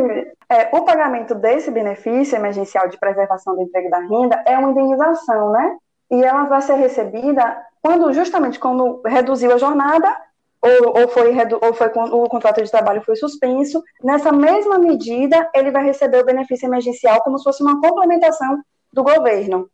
é, o pagamento desse benefício emergencial de preservação do emprego da renda é uma indenização, né? E ela vai ser recebida quando, justamente quando reduziu a jornada, ou, ou, foi, ou foi o contrato de trabalho foi suspenso, nessa mesma medida ele vai receber o benefício emergencial como se fosse uma complementação do governo.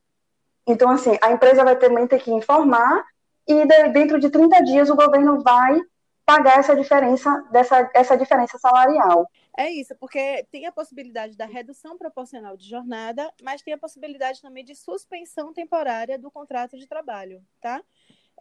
Então, assim, a empresa vai também ter que informar e dentro de 30 dias o governo vai pagar essa diferença, dessa, essa diferença salarial. É isso, porque tem a possibilidade da redução proporcional de jornada, mas tem a possibilidade também de suspensão temporária do contrato de trabalho, tá?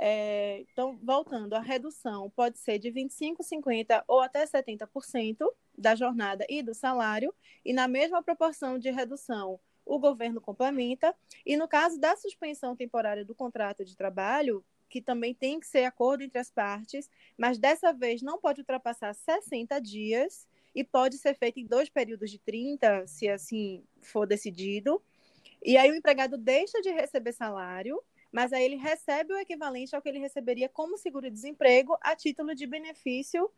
É, então, voltando, a redução pode ser de 25%, 50% ou até 70% da jornada e do salário, e na mesma proporção de redução, o governo complementa. E no caso da suspensão temporária do contrato de trabalho, que também tem que ser acordo entre as partes, mas dessa vez não pode ultrapassar 60 dias e pode ser feito em dois períodos de 30, se assim for decidido. E aí o empregado deixa de receber salário mas aí ele recebe o equivalente ao que ele receberia como seguro-desemprego a título de benefício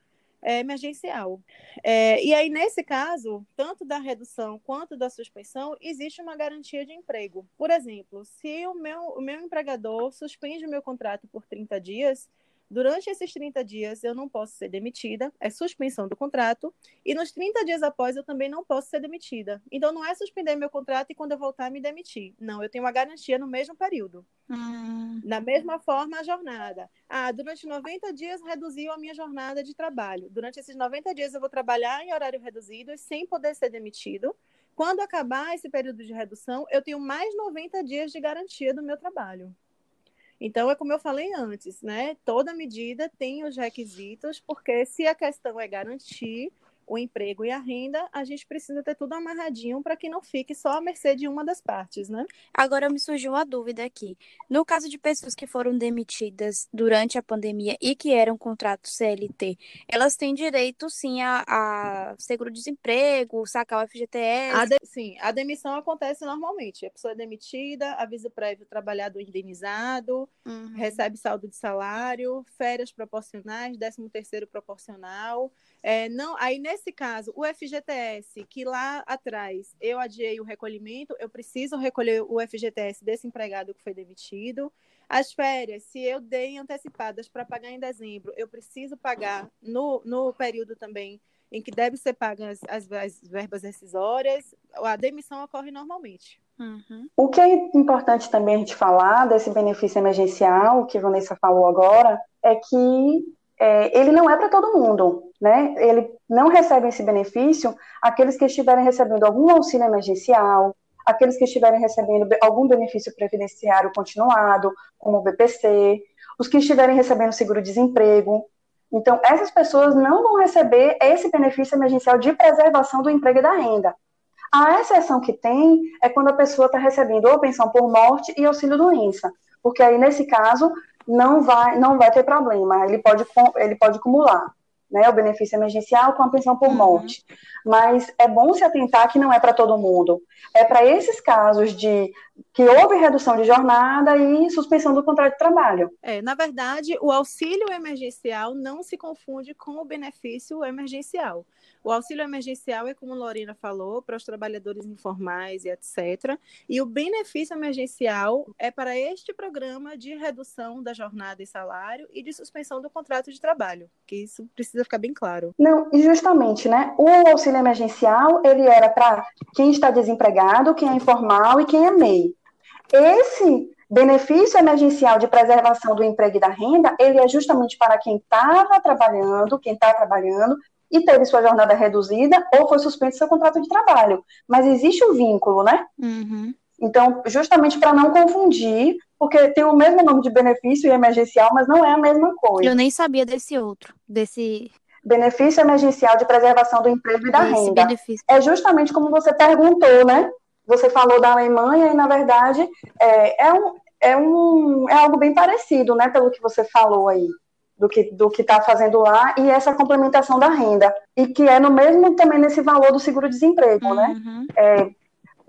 é, emergencial. É, e aí, nesse caso, tanto da redução quanto da suspensão, existe uma garantia de emprego. Por exemplo, se o meu, o meu empregador suspende o meu contrato por 30 dias, Durante esses 30 dias, eu não posso ser demitida, é suspensão do contrato, e nos 30 dias após, eu também não posso ser demitida. Então, não é suspender meu contrato e quando eu voltar, me demitir. Não, eu tenho uma garantia no mesmo período. Hum. Da mesma forma, a jornada. Ah, durante 90 dias, reduziu a minha jornada de trabalho. Durante esses 90 dias, eu vou trabalhar em horário reduzido e sem poder ser demitido. Quando acabar esse período de redução, eu tenho mais 90 dias de garantia do meu trabalho. Então, é como eu falei antes, né? Toda medida tem os requisitos, porque se a questão é garantir o emprego e a renda, a gente precisa ter tudo amarradinho para que não fique só à mercê de uma das partes, né? Agora me surgiu uma dúvida aqui. No caso de pessoas que foram demitidas durante a pandemia e que eram contrato CLT, elas têm direito sim a, a seguro-desemprego, sacar o FGTS? A de, sim, a demissão acontece normalmente. A pessoa é demitida, aviso prévio trabalhado indenizado, uhum. recebe saldo de salário, férias proporcionais, 13 terceiro proporcional. É, não, aí, nesse caso, o FGTS, que lá atrás eu adiei o recolhimento, eu preciso recolher o FGTS desse empregado que foi demitido. As férias, se eu dei antecipadas para pagar em dezembro, eu preciso pagar no, no período também em que deve ser pagas as, as verbas rescisórias. A demissão ocorre normalmente. Uhum. O que é importante também a gente falar desse benefício emergencial, que a Vanessa falou agora, é que é, ele não é para todo mundo, né? Ele não recebe esse benefício aqueles que estiverem recebendo algum auxílio emergencial, aqueles que estiverem recebendo algum benefício previdenciário continuado, como o BPC, os que estiverem recebendo seguro-desemprego. Então, essas pessoas não vão receber esse benefício emergencial de preservação do emprego e da renda. A exceção que tem é quando a pessoa está recebendo ou pensão por morte e auxílio doença, porque aí, nesse caso, não vai, não vai ter problema, ele pode, ele pode acumular né, o benefício emergencial com a pensão por uhum. morte. Mas é bom se atentar que não é para todo mundo. É para esses casos de que que houve redução de jornada e suspensão do contrato de trabalho. É, na verdade, o auxílio emergencial não se confunde com o benefício emergencial. O auxílio emergencial é, como a Lorena falou, para os trabalhadores informais e etc. E o benefício emergencial é para este programa de redução da jornada e salário e de suspensão do contrato de trabalho, que isso precisa ficar bem claro. Não, e justamente, né? O auxílio emergencial, ele era para quem está desempregado, quem é informal e quem é MEI. Esse benefício emergencial de preservação do emprego e da renda, ele é justamente para quem estava trabalhando, quem está trabalhando e teve sua jornada reduzida ou foi suspenso seu contrato de trabalho. Mas existe um vínculo, né? Uhum. Então, justamente para não confundir, porque tem o mesmo nome de benefício e emergencial, mas não é a mesma coisa. Eu nem sabia desse outro, desse benefício emergencial de preservação do emprego e da renda. Benefício. É justamente como você perguntou, né? Você falou da Alemanha e, na verdade, é, é, um, é, um, é algo bem parecido, né? Pelo que você falou aí do que do que está fazendo lá e essa complementação da renda e que é no mesmo também nesse valor do seguro-desemprego, né? uhum. né? É,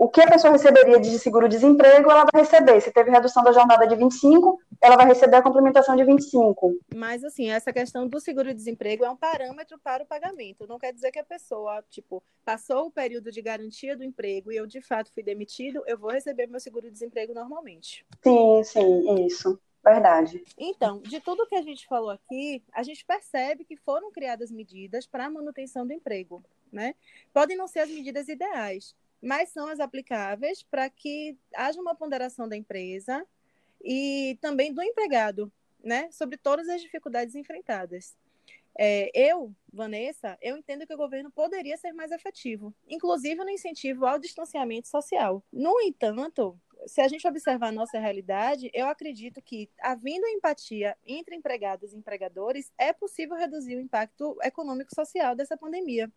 o que a pessoa receberia de seguro-desemprego, ela vai receber. Se teve redução da jornada de 25, ela vai receber a complementação de 25. Mas, assim, essa questão do seguro-desemprego é um parâmetro para o pagamento. Não quer dizer que a pessoa, tipo, passou o período de garantia do emprego e eu, de fato, fui demitido, eu vou receber meu seguro-desemprego normalmente. Sim, sim, isso. Verdade. Então, de tudo que a gente falou aqui, a gente percebe que foram criadas medidas para a manutenção do emprego, né? Podem não ser as medidas ideais, mas são as aplicáveis para que haja uma ponderação da empresa e também do empregado, né? Sobre todas as dificuldades enfrentadas. É, eu, Vanessa, eu entendo que o governo poderia ser mais efetivo, inclusive no incentivo ao distanciamento social. No entanto, se a gente observar a nossa realidade, eu acredito que, havendo empatia entre empregados e empregadores, é possível reduzir o impacto econômico social dessa pandemia.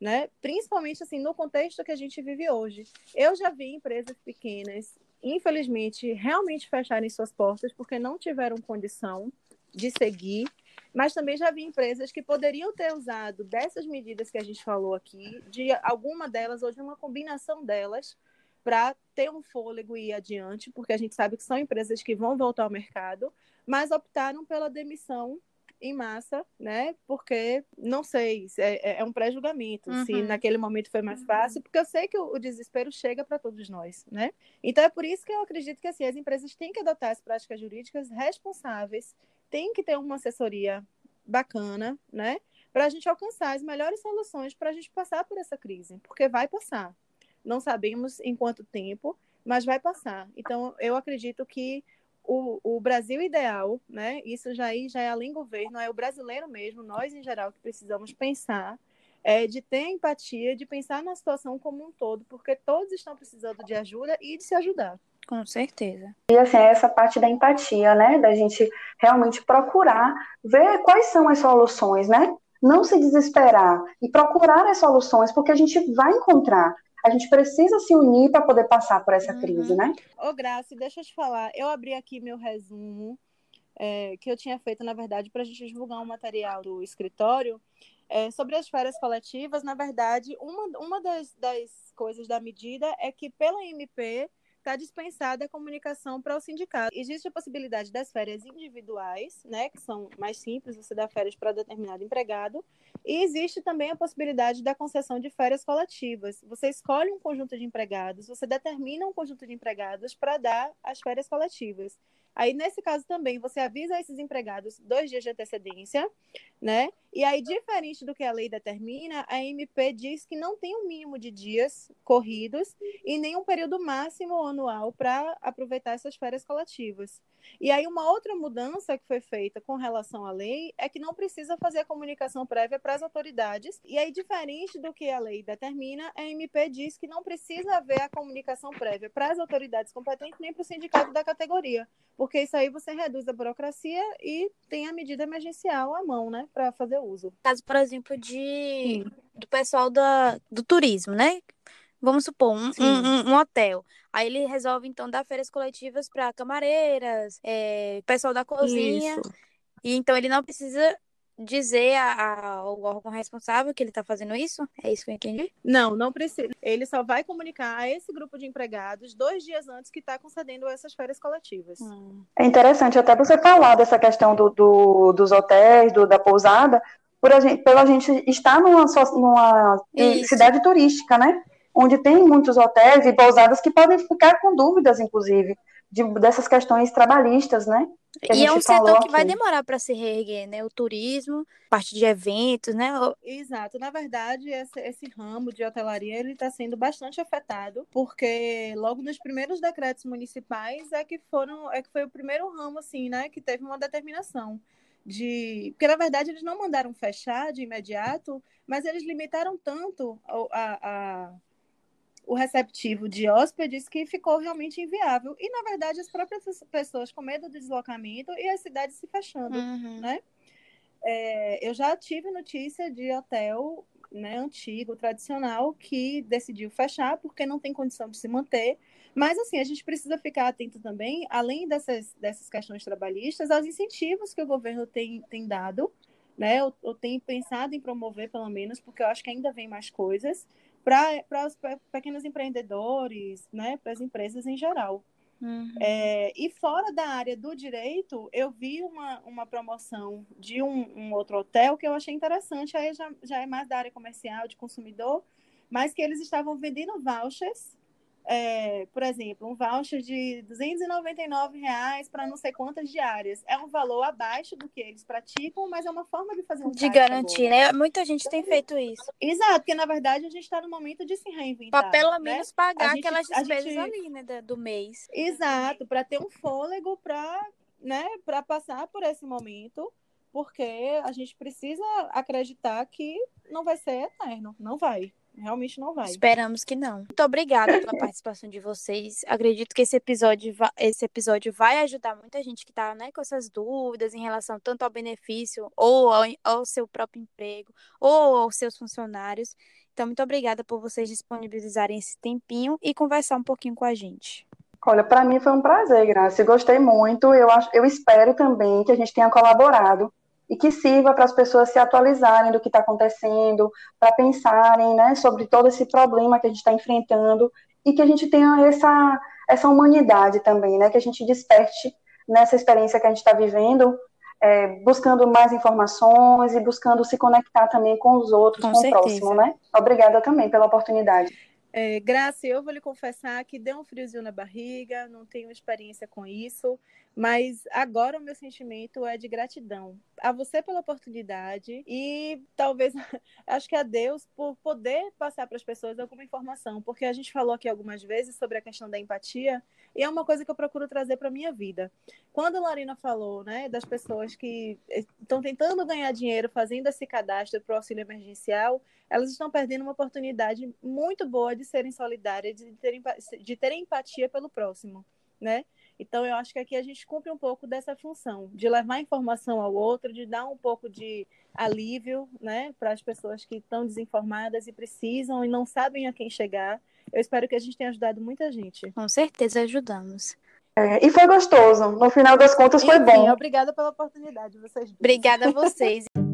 Né? Principalmente assim no contexto que a gente vive hoje. Eu já vi empresas pequenas, infelizmente, realmente fecharem suas portas porque não tiveram condição de seguir, mas também já vi empresas que poderiam ter usado dessas medidas que a gente falou aqui, de alguma delas ou de uma combinação delas, para ter um fôlego e ir adiante, porque a gente sabe que são empresas que vão voltar ao mercado, mas optaram pela demissão em massa, né? Porque não sei, é, é, é um pré-julgamento, uhum. se naquele momento foi mais fácil, porque eu sei que o, o desespero chega para todos nós, né? Então é por isso que eu acredito que assim, as empresas têm que adotar as práticas jurídicas responsáveis, têm que ter uma assessoria bacana, né? Para a gente alcançar as melhores soluções para a gente passar por essa crise, porque vai passar, não sabemos em quanto tempo, mas vai passar. Então, eu acredito que o, o Brasil ideal, né? Isso já, já é além governo, é o brasileiro mesmo, nós em geral, que precisamos pensar, é, de ter empatia, de pensar na situação como um todo, porque todos estão precisando de ajuda e de se ajudar. Com certeza. E assim, é essa parte da empatia, né? Da gente realmente procurar ver quais são as soluções, né? Não se desesperar e procurar as soluções, porque a gente vai encontrar a gente precisa se unir para poder passar por essa uhum. crise, né? Ô, Graça, deixa eu te falar. Eu abri aqui meu resumo é, que eu tinha feito, na verdade, para a gente divulgar um material do escritório é, sobre as férias coletivas. Na verdade, uma, uma das, das coisas da medida é que, pela MP, está dispensada a comunicação para o sindicato. Existe a possibilidade das férias individuais, né, que são mais simples, você dá férias para determinado empregado, e existe também a possibilidade da concessão de férias coletivas. Você escolhe um conjunto de empregados, você determina um conjunto de empregados para dar as férias coletivas. Aí, nesse caso também, você avisa esses empregados dois dias de antecedência, né? E aí, diferente do que a lei determina, a MP diz que não tem um mínimo de dias corridos e nem um período máximo anual para aproveitar essas férias coletivas. E aí, uma outra mudança que foi feita com relação à lei é que não precisa fazer a comunicação prévia para as autoridades. E aí, diferente do que a lei determina, a MP diz que não precisa haver a comunicação prévia para as autoridades competentes nem para o sindicato da categoria, porque isso aí você reduz a burocracia e tem a medida emergencial à mão, né, para fazer uso. Caso, por exemplo, de do pessoal da, do turismo, né? Vamos supor, um, um, um, hotel. Aí ele resolve, então, dar férias coletivas para camareiras, é, pessoal da cozinha. Isso. E então ele não precisa dizer ao órgão responsável que ele está fazendo isso? É isso que eu entendi? Não, não precisa. Ele só vai comunicar a esse grupo de empregados dois dias antes que está concedendo essas férias coletivas. Hum. É interessante até você falar dessa questão do, do dos hotéis, do, da pousada, por a gente, pela gente estar numa, numa cidade turística, né? Onde tem muitos hotéis e pousadas que podem ficar com dúvidas, inclusive, de, dessas questões trabalhistas, né? E é um setor que vai demorar para se reerguer, né? O turismo, parte de eventos, né? Exato. Na verdade, esse, esse ramo de hotelaria ele está sendo bastante afetado, porque logo nos primeiros decretos municipais é que foram, é que foi o primeiro ramo assim, né? Que teve uma determinação de, porque na verdade eles não mandaram fechar de imediato, mas eles limitaram tanto a, a o receptivo de hóspedes que ficou realmente inviável. E, na verdade, as próprias pessoas com medo do deslocamento e as cidades se fechando, uhum. né? É, eu já tive notícia de hotel né, antigo, tradicional, que decidiu fechar porque não tem condição de se manter. Mas, assim, a gente precisa ficar atento também, além dessas, dessas questões trabalhistas, aos incentivos que o governo tem, tem dado, né? Eu, eu tenho pensado em promover, pelo menos, porque eu acho que ainda vem mais coisas, para os pequenos empreendedores, né, para as empresas em geral. Uhum. É, e fora da área do direito, eu vi uma, uma promoção de um, um outro hotel que eu achei interessante, aí já, já é mais da área comercial, de consumidor, mas que eles estavam vendendo vouchers é, por exemplo, um voucher de 299 reais para não sei quantas diárias. É um valor abaixo do que eles praticam, mas é uma forma de fazer um De garantir, né? Muita gente tem feito isso. Exato, porque na verdade a gente está no momento de se reinventar. Para pelo né? menos pagar gente, aquelas despesas gente... ali, né, do mês. Exato, para ter um fôlego para né, passar por esse momento, porque a gente precisa acreditar que não vai ser eterno, não vai. Realmente não vai. Esperamos que não. Muito obrigada pela [laughs] participação de vocês. Acredito que esse episódio, esse episódio vai ajudar muita gente que está né, com essas dúvidas em relação tanto ao benefício, ou ao, ao seu próprio emprego, ou aos seus funcionários. Então, muito obrigada por vocês disponibilizarem esse tempinho e conversar um pouquinho com a gente. Olha, para mim foi um prazer, Graça. Gostei muito. Eu, acho, eu espero também que a gente tenha colaborado e que sirva para as pessoas se atualizarem do que está acontecendo, para pensarem né, sobre todo esse problema que a gente está enfrentando e que a gente tenha essa, essa humanidade também, né, que a gente desperte nessa experiência que a gente está vivendo, é, buscando mais informações e buscando se conectar também com os outros, com, com o próximo, né? Obrigada também pela oportunidade. É, Graça, eu vou lhe confessar que deu um friozinho na barriga, não tenho experiência com isso, mas agora o meu sentimento é de gratidão a você pela oportunidade e talvez [laughs] acho que a Deus por poder passar para as pessoas alguma informação, porque a gente falou aqui algumas vezes sobre a questão da empatia e é uma coisa que eu procuro trazer para minha vida. Quando a Larina falou, né, das pessoas que estão tentando ganhar dinheiro fazendo esse cadastro para o auxílio emergencial, elas estão perdendo uma oportunidade muito boa de serem solidárias, de terem, de terem empatia pelo próximo, né? Então, eu acho que aqui a gente cumpre um pouco dessa função, de levar informação ao outro, de dar um pouco de alívio né, para as pessoas que estão desinformadas e precisam e não sabem a quem chegar. Eu espero que a gente tenha ajudado muita gente. Com certeza ajudamos. É, e foi gostoso. No final das contas, foi Enfim, bom. Obrigada pela oportunidade, vocês. Obrigada a vocês. [laughs]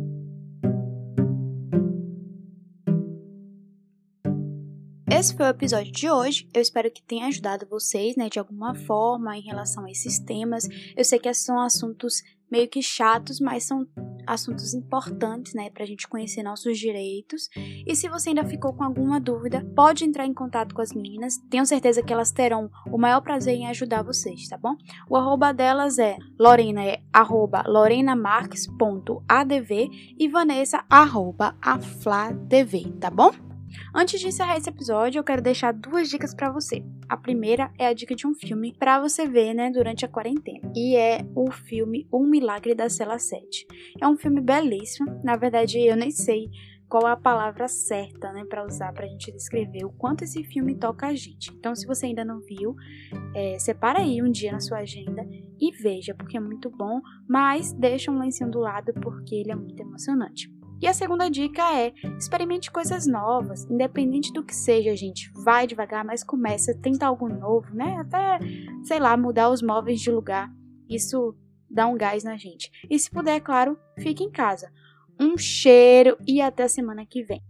Esse foi o episódio de hoje. Eu espero que tenha ajudado vocês, né, de alguma forma em relação a esses temas. Eu sei que são assuntos meio que chatos, mas são assuntos importantes, né, pra gente conhecer nossos direitos. E se você ainda ficou com alguma dúvida, pode entrar em contato com as meninas. Tenho certeza que elas terão o maior prazer em ajudar vocês, tá bom? O arroba delas é Lorena é arroba lorenamarques.adv e Vanessa arroba afladv, tá bom? Antes de encerrar esse episódio, eu quero deixar duas dicas para você. A primeira é a dica de um filme para você ver, né, durante a quarentena. E é o filme Um Milagre da Cela 7. É um filme belíssimo. Na verdade, eu nem sei qual é a palavra certa, né, para usar para a gente descrever o quanto esse filme toca a gente. Então, se você ainda não viu, é, separa aí um dia na sua agenda e veja, porque é muito bom, mas deixa um lencinho do lado porque ele é muito emocionante. E a segunda dica é: experimente coisas novas, independente do que seja, gente. Vai devagar, mas começa, tenta algo novo, né? Até, sei lá, mudar os móveis de lugar. Isso dá um gás na gente. E se puder, claro, fique em casa. Um cheiro e até semana que vem.